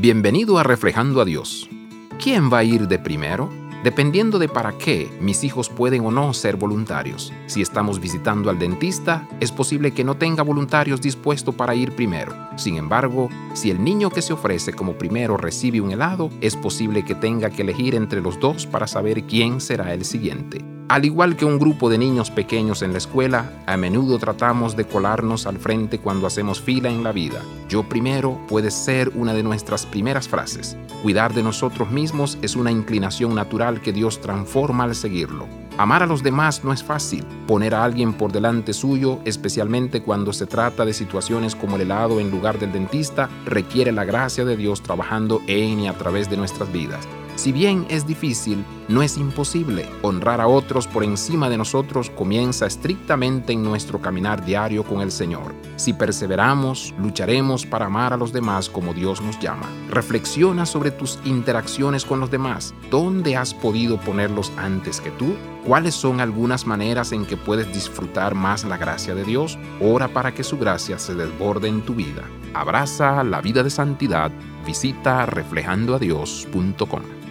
Bienvenido a Reflejando a Dios. ¿Quién va a ir de primero? Dependiendo de para qué, mis hijos pueden o no ser voluntarios. Si estamos visitando al dentista, es posible que no tenga voluntarios dispuestos para ir primero. Sin embargo, si el niño que se ofrece como primero recibe un helado, es posible que tenga que elegir entre los dos para saber quién será el siguiente. Al igual que un grupo de niños pequeños en la escuela, a menudo tratamos de colarnos al frente cuando hacemos fila en la vida. Yo primero puede ser una de nuestras primeras frases. Cuidar de nosotros mismos es una inclinación natural que Dios transforma al seguirlo. Amar a los demás no es fácil. Poner a alguien por delante suyo, especialmente cuando se trata de situaciones como el helado en lugar del dentista, requiere la gracia de Dios trabajando en y a través de nuestras vidas. Si bien es difícil, no es imposible. Honrar a otros por encima de nosotros comienza estrictamente en nuestro caminar diario con el Señor. Si perseveramos, lucharemos para amar a los demás como Dios nos llama. Reflexiona sobre tus interacciones con los demás. ¿Dónde has podido ponerlos antes que tú? ¿Cuáles son algunas maneras en que puedes disfrutar más la gracia de Dios? Ora para que su gracia se desborde en tu vida. Abraza la vida de santidad. Visita reflejandoadios.com.